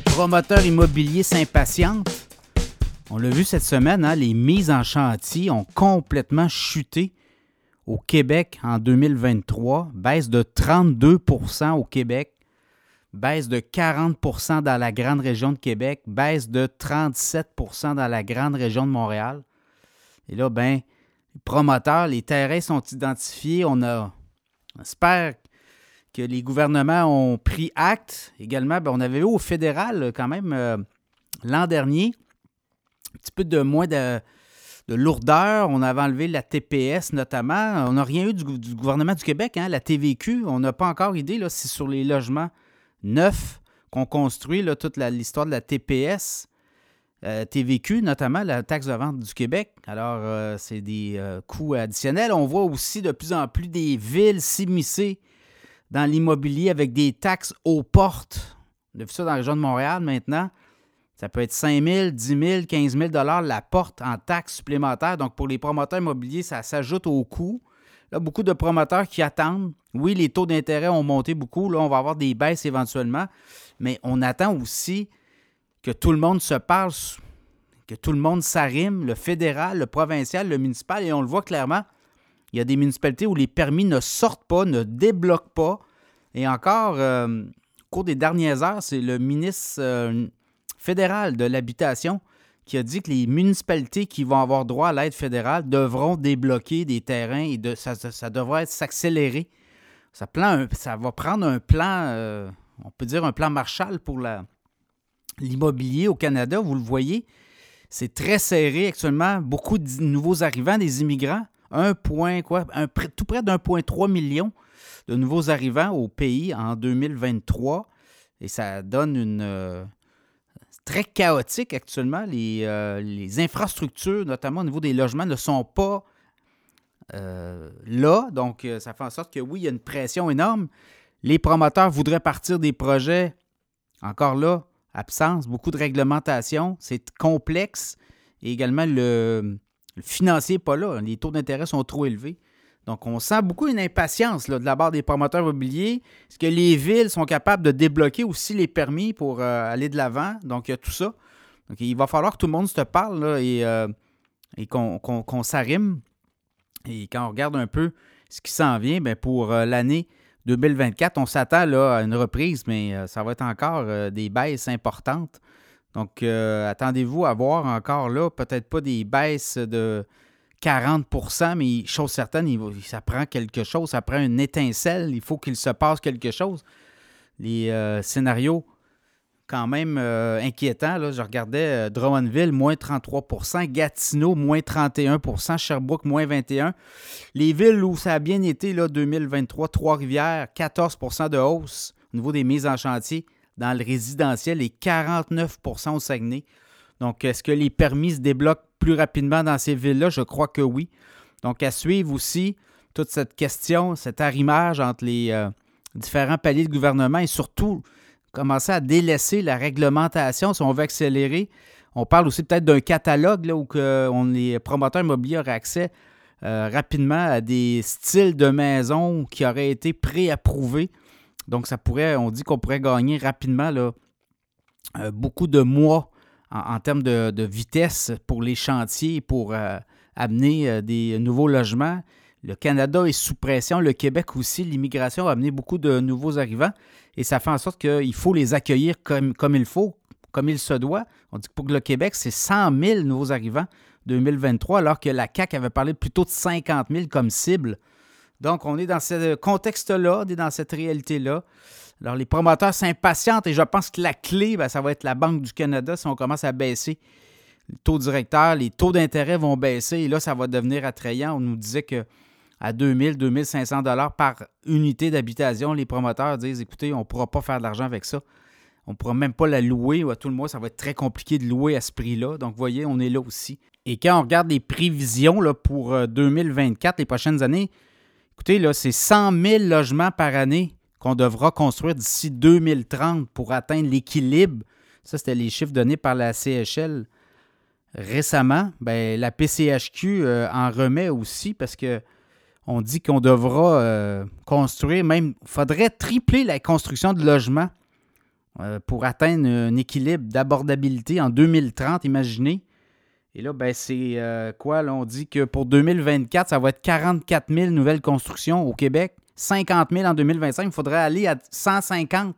les promoteurs immobiliers s'impatientent. On l'a vu cette semaine, hein, les mises en chantier ont complètement chuté au Québec en 2023. Baisse de 32% au Québec. Baisse de 40% dans la grande région de Québec. Baisse de 37% dans la grande région de Montréal. Et là, ben, les promoteurs, les terrains sont identifiés. On a, on espère que les gouvernements ont pris acte. Également, ben, on avait eu au fédéral quand même euh, l'an dernier un petit peu de moins de, lourdeur. On avait enlevé la TPS notamment. On n'a rien eu du, gouvernement du Québec, hein, la TVQ. On n'a pas encore idée là, si sur les logements neufs qu'on construit, là, toute l'histoire de la TPS. Euh, TVQ, notamment la taxe de vente du Québec. Alors, euh, c'est des coûts additionnels. On voit aussi de plus en plus des villes s'immiscer dans l'immobilier avec des taxes aux portes. On a vu ça dans la région de Montréal maintenant. Ça peut être 5 000, 10 000, 15 000 la porte en taxes supplémentaires. Donc, pour les promoteurs immobiliers, ça s'ajoute au coût. Là, beaucoup de promoteurs qui attendent. Oui, les taux d'intérêt ont monté beaucoup. Là, on va avoir des baisses éventuellement. Mais on attend aussi que tout le monde se parle, que tout le monde s'arrime, le fédéral, le provincial, le municipal. Et on le voit clairement. Il y a des municipalités où les permis ne sortent pas, ne débloquent pas. Et encore, euh, au cours des dernières heures, c'est le ministre euh, fédéral de l'Habitation qui a dit que les municipalités qui vont avoir droit à l'aide fédérale devront débloquer des terrains et de, ça, devrait s'accélérer. Ça, ça, va prendre un plan, euh, on peut dire un plan Marshall pour l'immobilier au Canada. Vous le voyez, c'est très serré actuellement. Beaucoup de nouveaux arrivants, des immigrants un point, quoi, tout près d'1,3 million de nouveaux arrivants au pays en 2023. Et ça donne une. Euh, très chaotique actuellement. Euh, les, infrastructures, notamment au niveau des logements, ne sont pas euh, là. Donc, ça fait en sorte que oui, il y a une pression énorme. Les promoteurs voudraient partir des projets. Encore là, absence, beaucoup de réglementation. C'est complexe. Et également, le, le financier pas là. Les taux d'intérêt sont trop élevés. Donc, on sent beaucoup une impatience de la part des promoteurs immobiliers. Est-ce que les villes sont capables de débloquer aussi les permis pour euh, aller de l'avant? Donc, il y a tout ça. Donc, il va falloir que tout le monde se parle et, euh, et qu'on s'arrime. Et quand on regarde un peu ce qui s'en vient, bien, pour euh, l'année 2024, on s'attend à une reprise, mais ça va être encore des baisses importantes. Donc, euh, attendez-vous à voir encore là, peut-être pas des baisses de 40% mais chose certaine, ça prend quelque chose, ça prend une étincelle, il faut qu'il se passe quelque chose. Les euh, scénarios, quand même euh, inquiétants, là, je regardais Drummondville, moins 33% Gatineau, moins 31% Sherbrooke, moins 21% Les villes où ça a bien été, là, 2023, Trois-Rivières, 14% de hausse au niveau des mises en chantier dans le résidentiel et 49% au Saguenay. Donc, est-ce que les permis se débloquent plus rapidement dans ces villes-là? Je crois que oui. Donc, à suivre aussi toute cette question, cet arrimage entre les euh, différents paliers de gouvernement et surtout commencer à délaisser la réglementation si on veut accélérer. On parle aussi peut-être d'un catalogue où on, les promoteurs immobiliers auraient accès euh, rapidement à des styles de maisons qui auraient été préapprouvés donc, on dit qu'on pourrait gagner rapidement euh, beaucoup de mois en, termes de, vitesse pour les chantiers, pour euh, amener euh, des nouveaux logements. Le Canada est sous pression, le Québec aussi. L'immigration a amené beaucoup de nouveaux arrivants et ça fait en sorte qu'il faut les accueillir comme, comme il faut, comme il se doit. On dit que pour le Québec, c'est 100 000 nouveaux arrivants 2023, alors que la CAQ avait parlé plutôt de 50 000 comme cible. Donc, on est dans ce contexte-là, on est dans cette réalité-là. Alors, les promoteurs s'impatientent et je pense que la clé, ben, ça va être la Banque du Canada si on commence à baisser les taux directeurs, les taux d'intérêt vont baisser et là, ça va devenir attrayant. On nous disait que à 2000, 2500 dollars par unité d'habitation, les promoteurs disent écoutez, on ne pourra pas faire de l'argent avec ça. On ne pourra même pas la louer tout le mois, ça va être très compliqué de louer à ce prix-là. Donc, vous voyez, on est là aussi. Et quand on regarde les prévisions là, pour 2024, euh, les prochaines années, Écoutez, là, c'est 100 000 logements par année qu'on devra construire d'ici 2030 pour atteindre l'équilibre. Ça, c'était les chiffres donnés par la CHL récemment. Ben, la PCHQ euh, en remet aussi parce que on dit qu'on devra euh, construire, même, il faudrait tripler la construction de logements euh, pour atteindre un équilibre d'abordabilité en 2030, imaginez. Et là, ben, c'est euh, quoi? On dit que pour 2024, ça va être 44 000 nouvelles constructions au Québec, 50 000 en 2025. Il faudrait aller à 150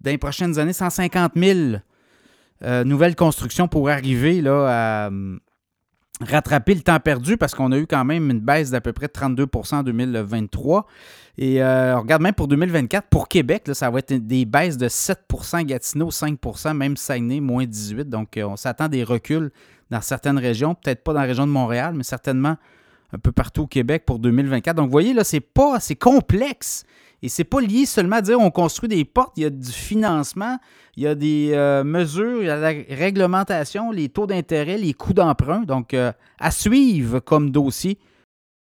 dans les prochaines années, 150 000 euh, nouvelles constructions pour arriver à, rattraper le temps perdu parce qu'on a eu quand même une baisse d'à peu près 32% en 2023. Et euh, on regarde même pour 2024, pour Québec, ça va être des baisses de 7% Gatineau 5% même Saguenay, moins 18 Donc, euh, on s'attend des reculs dans certaines régions, peut-être pas dans la région de Montréal, mais certainement un peu partout au Québec pour 2024. Donc, vous voyez, là, c'est pas, c'est complexe. Et c'est pas lié seulement à dire on construit des portes, il y a du financement, il y a des euh, mesures, il y a la réglementation, les taux d'intérêt, les coûts d'emprunt. Donc, euh, à suivre comme dossier